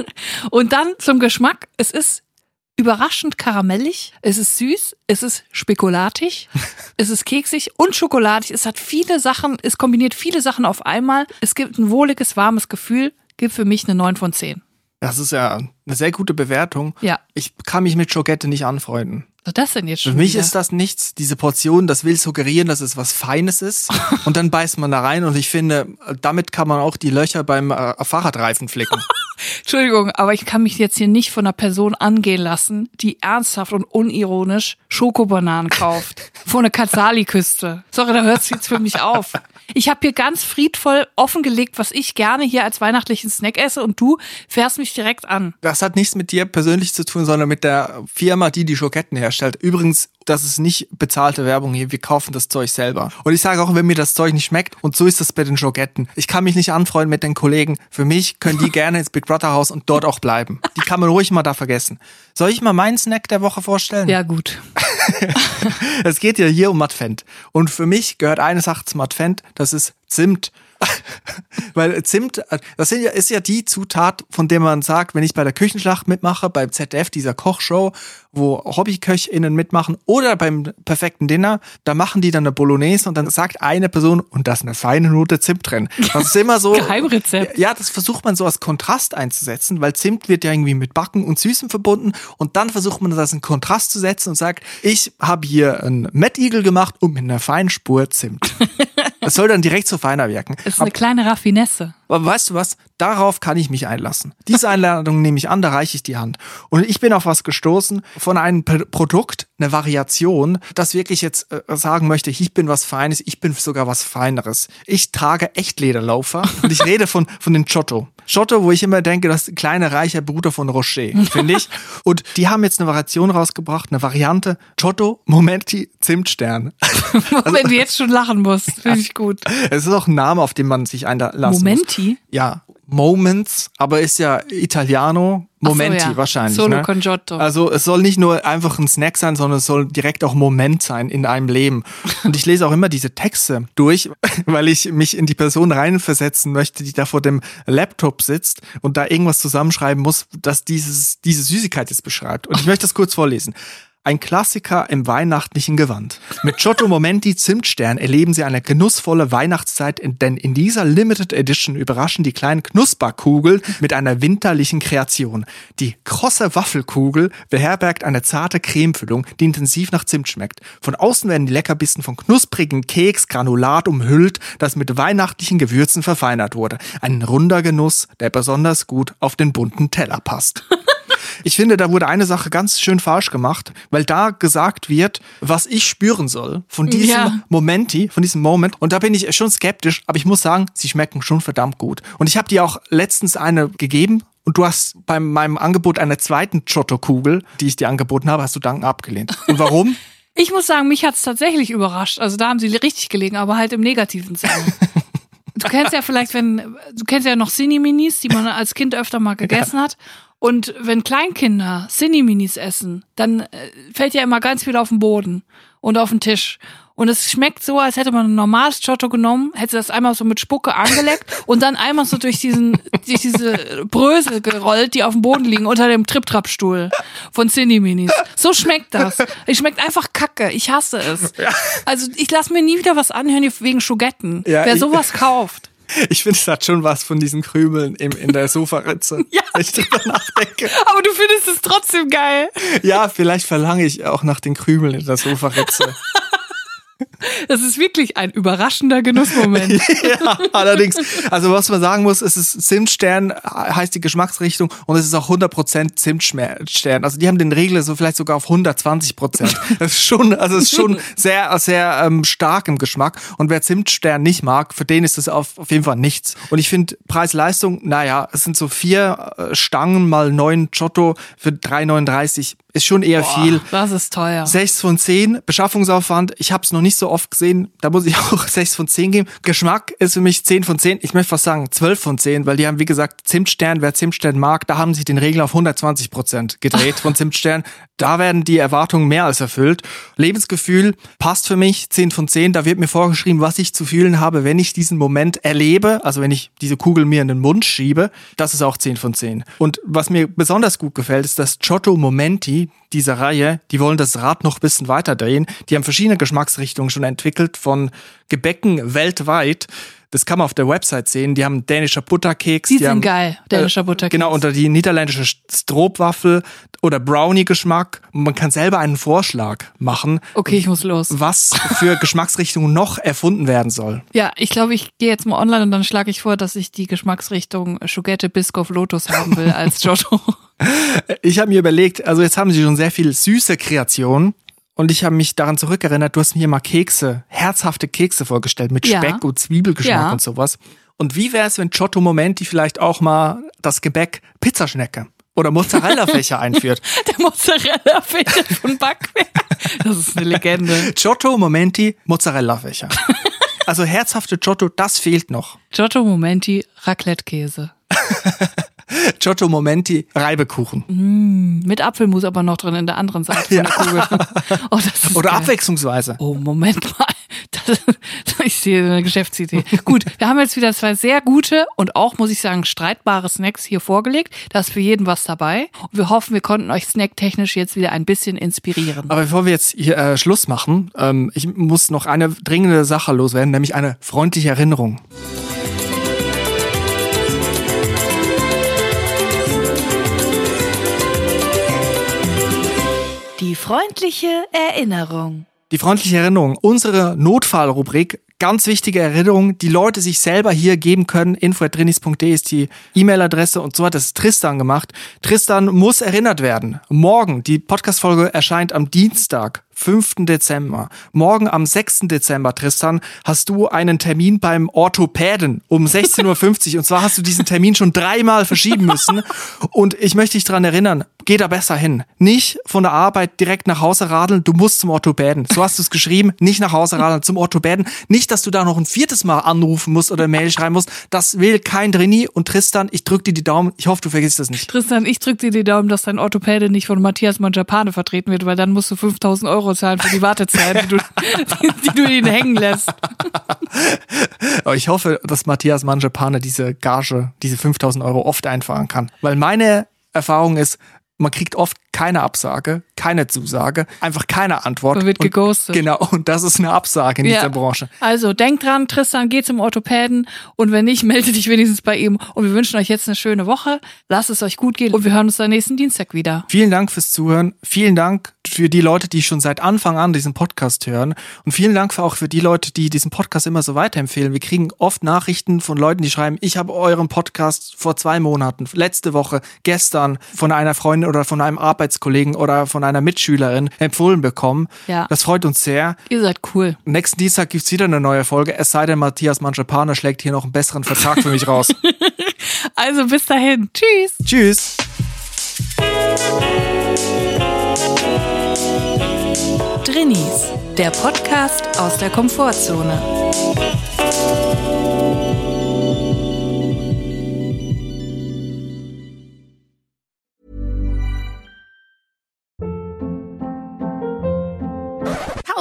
(laughs) und dann zum Geschmack. Es ist überraschend karamellig, es ist süß, es ist spekulatisch, (laughs) es ist keksig und schokoladig. Es hat viele Sachen, es kombiniert viele Sachen auf einmal. Es gibt ein wohliges, warmes Gefühl, gibt für mich eine 9 von 10. Das ist ja eine sehr gute Bewertung. Ja. Ich kann mich mit Schokette nicht anfreunden. Was das denn jetzt schon Für mich wieder? ist das nichts. Diese Portion, das will suggerieren, dass es was Feines ist. (laughs) und dann beißt man da rein und ich finde, damit kann man auch die Löcher beim äh, Fahrradreifen flicken. (laughs) Entschuldigung, aber ich kann mich jetzt hier nicht von einer Person angehen lassen, die ernsthaft und unironisch Schokobananen kauft. (laughs) Vor einer Katsali-Küste. Sorry, da hört es jetzt für mich auf. Ich habe hier ganz friedvoll offengelegt, was ich gerne hier als weihnachtlichen Snack esse und du fährst mich direkt an. Das hat nichts mit dir persönlich zu tun, sondern mit der Firma, die die Schoketten herstellt. Übrigens, das ist nicht bezahlte Werbung hier. Wir kaufen das Zeug selber. Und ich sage auch, wenn mir das Zeug nicht schmeckt, und so ist das bei den Schoketten. Ich kann mich nicht anfreunden mit den Kollegen. Für mich können die (laughs) gerne ins Big Brother Haus und dort auch bleiben. Die kann man ruhig mal da vergessen. Soll ich mal meinen Snack der Woche vorstellen? Ja, gut. (laughs) Es geht ja hier um Advent. Und für mich gehört eine Sache zum Advent, das ist Zimt. (laughs) Weil Zimt, das ja, ist ja die Zutat, von der man sagt, wenn ich bei der Küchenschlacht mitmache, beim ZDF, dieser Kochshow, wo HobbyköchInnen mitmachen, oder beim perfekten Dinner, da machen die dann eine Bolognese und dann sagt eine Person, und da ist eine feine Note Zimt drin. Das ist immer so. (laughs) Geheimrezept. Ja, das versucht man so als Kontrast einzusetzen, weil Zimt wird ja irgendwie mit Backen und Süßem verbunden und dann versucht man das in Kontrast zu setzen und sagt, ich habe hier einen Mettigel gemacht und mit einer feinen Spur Zimt. (laughs) Das soll dann direkt so feiner wirken. Das ist eine kleine Raffinesse. Aber weißt du was? Darauf kann ich mich einlassen. Diese Einladung nehme ich an, da reiche ich die Hand. Und ich bin auf was gestoßen von einem P Produkt, eine Variation, das wirklich jetzt äh, sagen möchte, ich bin was Feines, ich bin sogar was Feineres. Ich trage Echtlederlaufer und ich rede von, von den Giotto. Giotto, wo ich immer denke, das ist ein kleiner reicher Bruder von Rocher, finde ich. Und die haben jetzt eine Variation rausgebracht, eine Variante Giotto Momenti Zimtstern. (laughs) Wenn du jetzt schon lachen musst, finde ich gut. Es ist auch ein Name, auf den man sich einlassen muss. Momenti? Ja, Moments, aber ist ja Italiano. Momenti so, ja. wahrscheinlich. Solo ne? con Giotto. Also es soll nicht nur einfach ein Snack sein, sondern es soll direkt auch Moment sein in einem Leben. Und ich lese auch immer diese Texte durch, (laughs) weil ich mich in die Person reinversetzen möchte, die da vor dem Laptop sitzt und da irgendwas zusammenschreiben muss, das dieses, diese Süßigkeit jetzt beschreibt. Und ich möchte das kurz vorlesen. Ein Klassiker im weihnachtlichen Gewand. Mit Giotto Momenti Zimtstern erleben Sie eine genussvolle Weihnachtszeit, denn in dieser Limited Edition überraschen die kleinen Knusperkugeln mit einer winterlichen Kreation. Die krosse Waffelkugel beherbergt eine zarte Cremefüllung, die intensiv nach Zimt schmeckt. Von außen werden die Leckerbissen von knusprigen Keksgranulat umhüllt, das mit weihnachtlichen Gewürzen verfeinert wurde. Ein runder Genuss, der besonders gut auf den bunten Teller passt. (laughs) Ich finde, da wurde eine Sache ganz schön falsch gemacht, weil da gesagt wird, was ich spüren soll von diesem Ja. Momenti, von diesem Moment. Und da bin ich schon skeptisch, aber ich muss sagen, sie schmecken schon verdammt gut. Und ich habe dir auch letztens eine gegeben. Und du hast bei meinem Angebot einer zweiten Giotto-Kugel, die ich dir angeboten habe, hast du Danken abgelehnt. Und warum? (laughs) Ich muss sagen, mich hat's tatsächlich überrascht. Also da haben sie richtig gelegen, aber halt im negativen Sinne. (laughs) Du kennst ja vielleicht, wenn, du kennst ja noch Cine-Minis, die man als Kind öfter mal gegessen hat. Und wenn Kleinkinder Cine-Minis essen, dann äh, fällt ja immer ganz viel auf den Boden und auf den Tisch. Und es schmeckt so, als hätte man ein normales Giotto genommen, hätte das einmal so mit Spucke angeleckt (laughs) und dann einmal so durch diesen, durch diese Brösel gerollt, die auf dem Boden liegen, unter dem Trip-Trap-Stuhl von Cineminis. So schmeckt das. Es schmeckt einfach kacke. Ich hasse es. Also ich lasse mir nie wieder was anhören wegen Schogetten. Ja, Wer sowas kauft. Ich finde, es hat schon was von diesen Krümeln im, in der Sofaritze. (laughs) Ja. Wenn ich drüber nachdenke. Aber du findest es trotzdem geil. Ja, vielleicht verlange ich auch nach den Krümeln in der Sofaritze. (laughs) Das ist wirklich ein überraschender Genussmoment. (laughs) ja, allerdings. Also was man sagen muss, es ist Zimtstern, heißt die Geschmacksrichtung und es ist auch 100% Zimtstern. Also die haben den Regler so vielleicht sogar auf 120%. (laughs) Das ist schon, also es ist schon sehr, sehr ähm, stark im Geschmack. Und wer Zimtstern nicht mag, für den ist das auf, auf jeden Fall nichts. Und ich finde Preis-Leistung, naja, es sind so vier äh, Stangen mal neun Giotto für 3,39 ist schon eher viel. Das ist teuer. 6 von 10, Beschaffungsaufwand, ich habe es noch nicht so oft gesehen, da muss ich (laughs) auch 6 von 10 geben. Geschmack ist für mich 10 von 10, ich möchte fast sagen 12 von 10, weil die haben, wie gesagt, Zimtstern, wer Zimtstern mag, da haben sie den Regel auf 120 Prozent gedreht von Zimtstern. Da werden die Erwartungen mehr als erfüllt. Lebensgefühl passt für mich 10 von 10, da wird mir vorgeschrieben, was ich zu fühlen habe, wenn ich diesen Moment erlebe, also wenn ich diese Kugel mir in den Mund schiebe, das ist auch 10 von 10. Und was mir besonders gut gefällt, ist das Giotto Momenti, dieser Reihe, die wollen das Rad noch ein bisschen weiter drehen. Die haben verschiedene Geschmacksrichtungen schon entwickelt, von Gebäcken weltweit Das kann man auf der Website sehen. Die haben dänischer Butterkeks. Die, sind haben, geil, dänischer Butterkeks. Genau, unter die niederländische Stroopwaffel oder Brownie-Geschmack. Man kann selber einen Vorschlag machen, Okay, ich muss los. was für (laughs) Geschmacksrichtungen noch erfunden werden soll. Ja, ich glaube, ich gehe jetzt mal online und dann schlage ich vor, dass ich die Geschmacksrichtung Schugette Biscoff Lotus haben will als (laughs) Giotto. Ich habe mir überlegt, also jetzt haben sie schon sehr viel süße Kreationen. Und ich habe mich daran zurückerinnert, du hast mir mal Kekse, herzhafte Kekse vorgestellt mit Ja. Speck und Zwiebelgeschmack Ja. und sowas. Und wie wäre es, wenn Giotto Momenti vielleicht auch mal das Gebäck Pizzaschnecke oder Mozzarella-Fächer (laughs) einführt? Der Mozzarella-Fächer von Backwerk. Das ist eine Legende. Giotto Momenti Mozzarella-Fächer. Also herzhafte Giotto, das fehlt noch. Giotto Momenti Raclette-Käse. (laughs) Giotto Momenti Reibekuchen. Mit Apfelmus aber noch drin in der anderen Seite von der Kugel. (laughs) Oh, Oder geil. abwechslungsweise. Oh, Moment mal. (laughs) Das, ich sehe eine Geschäftsidee. Gut, wir haben jetzt wieder zwei sehr gute und auch, muss ich sagen, streitbare Snacks hier vorgelegt. Da ist für jeden was dabei. Und wir hoffen, wir konnten euch snacktechnisch jetzt wieder ein bisschen inspirieren. Aber bevor wir jetzt hier äh, Schluss machen, ähm, ich muss noch eine dringende Sache loswerden, nämlich eine freundliche Erinnerung. Die freundliche Erinnerung. Die freundliche Erinnerung, unsere Notfallrubrik, ganz wichtige Erinnerung, die Leute sich selber hier geben können. info.drinis.de ist die E-Mail-Adresse und so hat es Tristan gemacht. Tristan muss erinnert werden. Morgen, die Podcast-Folge erscheint am Dienstag, 5. Dezember. Morgen am 6. Dezember, Tristan, hast du einen Termin beim Orthopäden um 16.50 Uhr. Und zwar hast du diesen Termin schon dreimal verschieben müssen. Und ich möchte dich daran erinnern, geh da besser hin. Nicht von der Arbeit direkt nach Hause radeln, du musst zum Orthopäden. So hast du es geschrieben, nicht nach Hause radeln, zum Orthopäden. Nicht, dass du da noch ein viertes Mal anrufen musst oder Mail schreiben musst. Das will kein Trainee. Und Tristan, ich drück dir die Daumen. Ich hoffe, du vergisst das nicht. Tristan, ich drücke dir die Daumen, dass dein Orthopäde nicht von Matthias Manjapane vertreten wird, weil dann musst du 5000 Euro zahlen für die Wartezeit, die du, die, du ihn hängen lässt. Aber ich hoffe, dass Matthias Manjapane diese Gage, diese 5000 Euro oft einfahren kann. Weil meine Erfahrung ist, man kriegt oft keine Absage, keine Zusage, einfach keine Antwort. Man wird Und- geghostet. Genau, und das ist eine Absage in dieser Branche. Also denk dran, Tristan, geh zum Orthopäden und wenn nicht, (laughs) melde dich wenigstens bei ihm. Und wir wünschen euch jetzt eine schöne Woche. Lasst es euch gut gehen und wir hören uns dann nächsten Dienstag wieder. Vielen Dank fürs Zuhören. Vielen Dank für die Leute, die schon seit Anfang an diesen Podcast hören. Und vielen Dank auch für die Leute, die diesen Podcast immer so weiterempfehlen. Wir kriegen oft Nachrichten von Leuten, die schreiben, ich habe euren Podcast vor zwei Monaten, letzte Woche, gestern von einer Freundin oder von einem Arbeitskollegen oder von einer Mitschülerin empfohlen bekommen. Ja. Das freut uns sehr. Ihr seid cool. Nächsten Dienstag gibt's wieder eine neue Folge. Es sei denn, Matthias Manschapane schlägt hier noch einen besseren Vertrag für mich raus. (laughs) Also bis dahin. Tschüss. Tschüss. Drinnies, der Podcast aus der Komfortzone.